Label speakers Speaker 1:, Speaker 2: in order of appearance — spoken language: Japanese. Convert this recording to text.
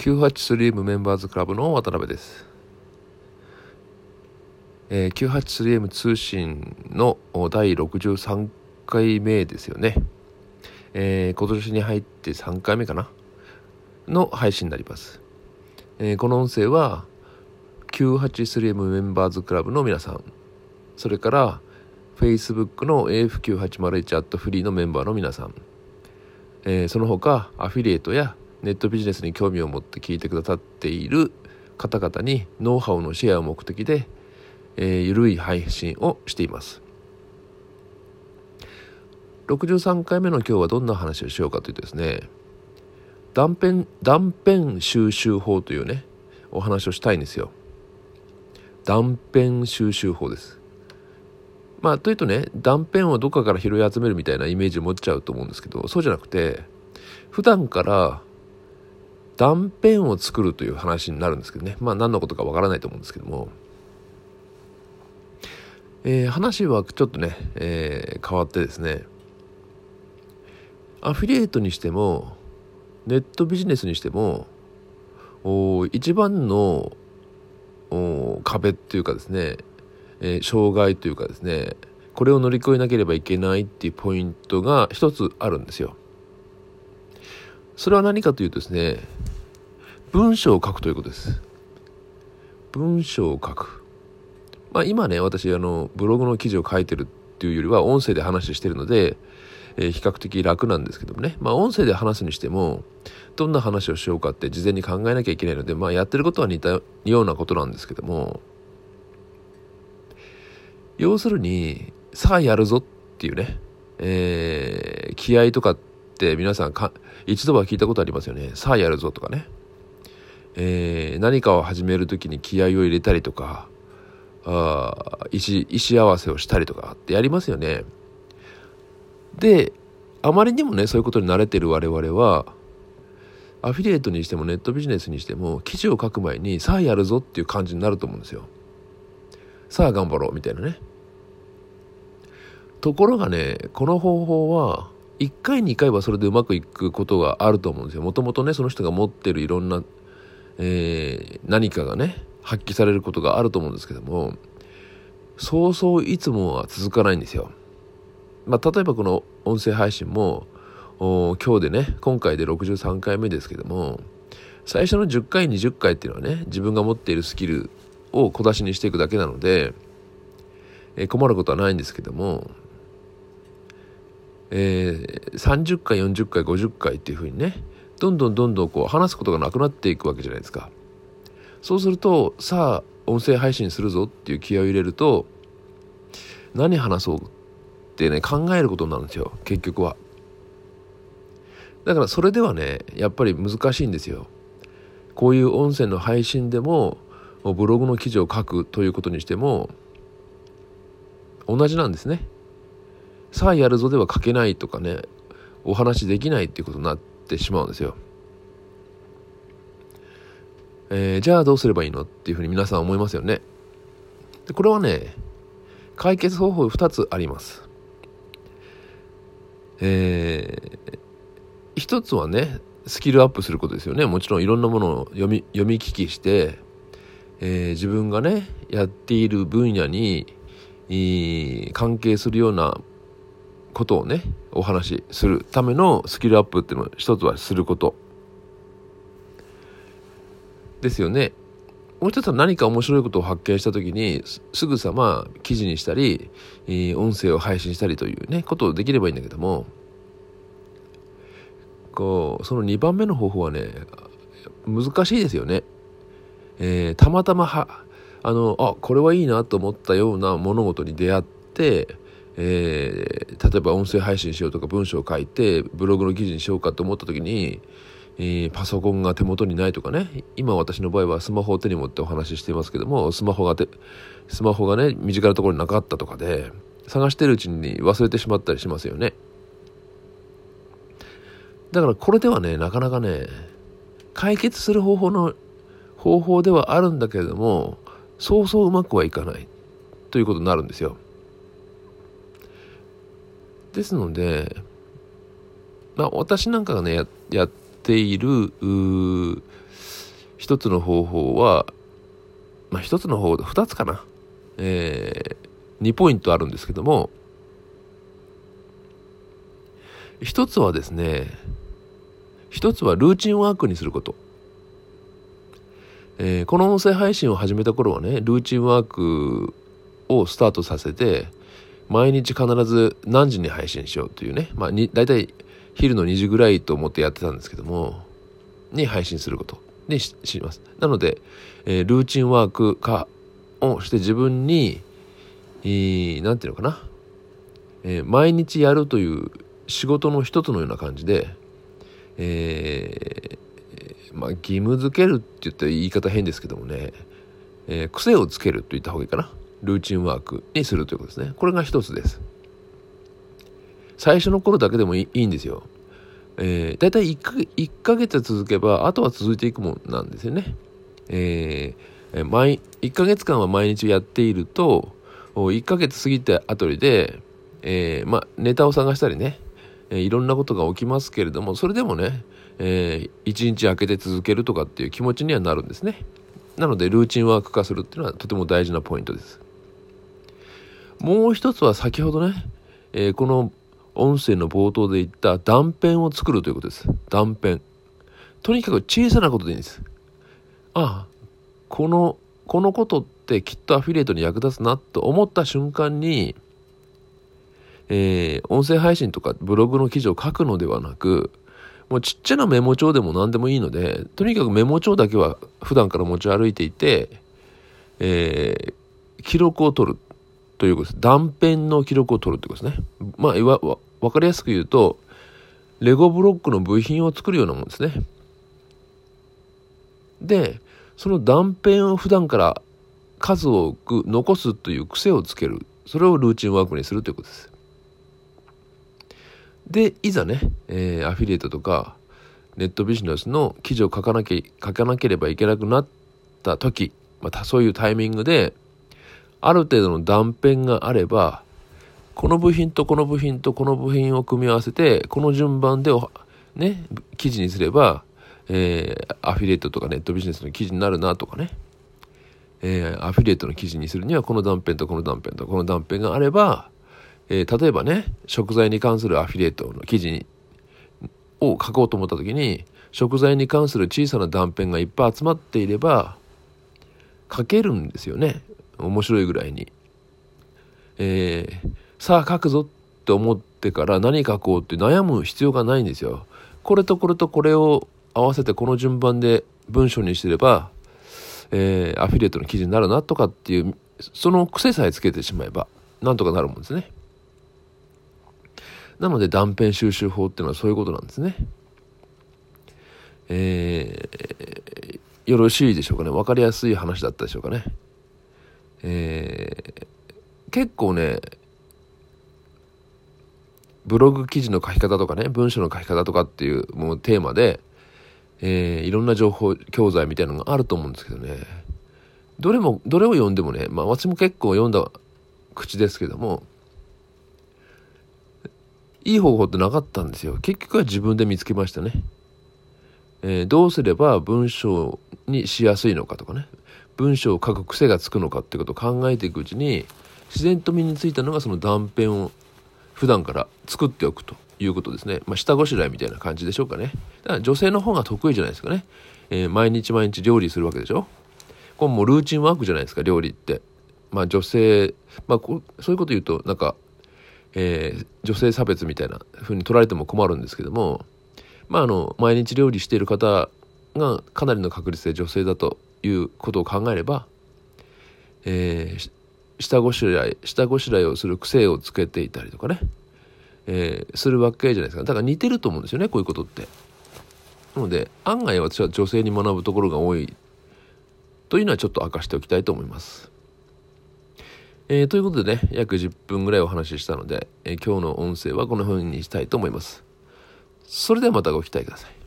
Speaker 1: 983M メンバーズクラブの渡辺です。えー、983M 通信の第63回目ですよね。えー、今年に入って3回目かな？の配信になります。えー、この音声は 983M メンバーズクラブの皆さん、それから Facebook の AF9801 アットフリーのメンバーの皆さん、えー、その他アフィリエイトやネットビジネスに興味を持って聞いてくださっている方々にノウハウのシェアを目的で、えー、ゆるい配信をしています。63回目の今日はどんな話をしようかというとですね断片断片収集法というねお話をしたいんですよ。断片収集法です。まあというとね断片をどっかから拾い集めるみたいなイメージを持っちゃうと思うんですけどそうじゃなくて普段から断片を作るという話になるんですけどね。まあ何のことかわからないと思うんですけども、えー、話はちょっとね、えー、変わってですね。アフィリエイトにしてもネットビジネスにしてもお一番の壁っていうかですねえー、障害というかですねこれを乗り越えなければいけないっていうポイントが一つあるんですよ。それは何かというとですね文章を書くということです。文章を書く。まあ今ね私あのブログの記事を書いてるっていうよりは音声で話してるので、えー、比較的楽なんですけどもねまあ音声で話すにしてもどんな話をしようかって事前に考えなきゃいけないのでまあやってることは似たようなことなんですけども要するに、さあやるぞっていうね、えー、気合とかって皆さんか、一度は聞いたことありますよね。さあやるぞとかね。えー、何かを始める時に気合を入れたりとか、あ意思、意思合わせをしたりとかってやりますよね。で、あまりにもね、そういうことに慣れてる我々は、アフィリエイトにしてもネットビジネスにしても、記事を書く前に、さあやるぞっていう感じになると思うんですよ。さあ頑張ろうみたいなね。ところがね、この方法は、1回2回はそれでうまくいくことがあると思うんですよ。もともとね、その人が持ってるいろんな、えー、何かがね、発揮されることがあると思うんですけども、そうそういつもは続かないんですよ。まあ、例えばこの音声配信も、今日でね、今回で63回目ですけども、最初の10回、20回っていうのはね、自分が持っているスキルを小出しにしていくだけなので、えー、困ることはないんですけども、えー、30回40回50回っていうふうにねどんどんどんどんこう話すことがなくなっていくわけじゃないですか。そうするとさあ音声配信するぞっていう気合を入れると何話そうってね考えることになるんですよ結局は。だからそれではねやっぱり難しいんですよ。こういう音声の配信でもブログの記事を書くということにしても同じなんですね。さあやるぞでは書けないとかねお話できないっていうことになっててしまうんですよ。えー、じゃあどうすればいいのっていうふうに皆さん思いますよね。でこれはね解決方法2つあります。えー、一つはねスキルアップすることですよねもちろんいろんなものを読み読み聞きして、えー、自分がねやっている分野に関係するようなことをねお話しするためのスキルアップっていうのを一つはすることですよねもう一つは何か面白いことを発見した時にすぐさま記事にしたり音声を配信したりというねことをできればいいんだけどもこうその2番目の方法はね難しいですよね。えー、たまたまはあのあこれはいいなと思ったような物事に出会ってえー、例えば音声配信しようとか文章を書いてブログの記事にしようかと思った時に、えー、パソコンが手元にないとかね今私の場合はスマホを手に持ってお話ししていますけどもスマホがスマホがね身近なところになかったとかで探してるうちに忘れてしまったりしますよねだからこれではねなかなかね解決する方法の方法ではあるんだけれどもそうそううまくはいかないということになるんですよ。ですので、まあ、私なんかがねや、やっている一つの方法は、まあ、一つの方法二つかな、えー、2ポイントあるんですけども一つはですね一つはルーチンワークにすること。えー、この音声配信を始めた頃はねルーチンワークをスタートさせて毎日必ず何時に配信しようというね、まあ、に大体昼の2時ぐらいと思ってやってたんですけどもに配信すること。にします。なので、えー、ルーチンワーク化をして自分に何て言うのかな、えー、毎日やるという仕事の一つのような感じで、えー、まあ、義務付けるって言ったら言い方変ですけどもね、えー、癖をつけると言った方がいいかな。ルーチンワークにするということですね。これが一つです。最初の頃だけでもいいんですよ。えー、大体 1, か1ヶ月続けば、あとは続いていくもんなんですよね。えー、毎1ヶ月間は毎日やっていると、1ヶ月過ぎたあたりで、えー、まあ、ネタを探したりね、えー、いろんなことが起きますけれども、それでもね、えー、1日空けて続けるとかっていう気持ちにはなるんですね。なのでルーチンワーク化するっていうのはとても大事なポイントです。もう一つは先ほどね、えー、この音声の冒頭で言った断片を作るということです。断片。とにかく小さなことでいいんです。ああ、この、このことってきっとアフィリエイトに役立つなと思った瞬間に、えー、音声配信とかブログの記事を書くのではなく、もうちっちゃなメモ帳でも何でもいいので、とにかくメモ帳だけは普段から持ち歩いていて、えー、記録を取るということです。断片の記録を取るということですね。まあ、わ、わかりやすく言うと、レゴブロックの部品を作るようなもんですね。で、その断片を普段から数多く残すという癖をつける。それをルーチンワークにするということです。で、いざね、えー、アフィリエイトとか、ネットビジネスの記事を書かなきゃ、書かなければいけなくなった時、またそういうタイミングで、ある程度の断片があれば、この部品とこの部品とこの部品を組み合わせて、この順番でね、記事にすれば、えー、アフィリエイトとかネットビジネスの記事になるなとかね、えー、アフィリエイトの記事にするにはこの断片とこの断片とこの断片があれば、えー、例えばね、食材に関するアフィリエイトの記事にを書こうと思った時に、食材に関する小さな断片がいっぱい集まっていれば、書けるんですよね。面白いぐらいに。えー、さあ書くぞって思ってから何書こうって悩む必要がないんですよ。これとこれとこれを合わせてこの順番で文章にしてれば、えー、アフィリエイトの記事になるなとかっていう、その癖さえつけてしまえば、なんとかなるもんですね。なので断片収集法っていうのはそういうことなんですね。えー、よろしいでしょうかね。わかりやすい話だったでしょうかね。結構ね、ブログ記事の書き方とかね、文章の書き方とかっていうもうテーマで、えー、いろんな情報教材みたいなのがあると思うんですけどね。どれも、どれを読んでもね、まあ私も結構読んだ口ですけども、いい方法ってなかったんですよ。結局は自分で見つけましたね。えー、どうすれば文章にしやすいのかとかね。文章を書く癖がつくのかってことを考えていくうちに、自然と身についたのがその断片を普段から作っておくということですね。まあ、下ごしらえみたいな感じでしょうかね。だから女性の方が得意じゃないですかね。えー、毎日毎日料理するわけでしょ。これもうルーチンワークじゃないですか、料理って。まあ女性、まあこそういうこと言うと、なんかえー、女性差別みたいな風に取られても困るんですけども、まあ、あの毎日料理している方がかなりの確率で女性だということを考えれば、えー、下ごしらえ下ごしらえをする癖をつけていたりとかね、えー、するわけじゃないですかだから似てると思うんですよねこういうことって。なので案外私は女性に学ぶところが多いというのはちょっと明かしておきたいと思います。えー、ということでね、約10分ぐらいお話ししたので、えー、今日の音声はこの風にしたいと思います。それではまたご期待ください。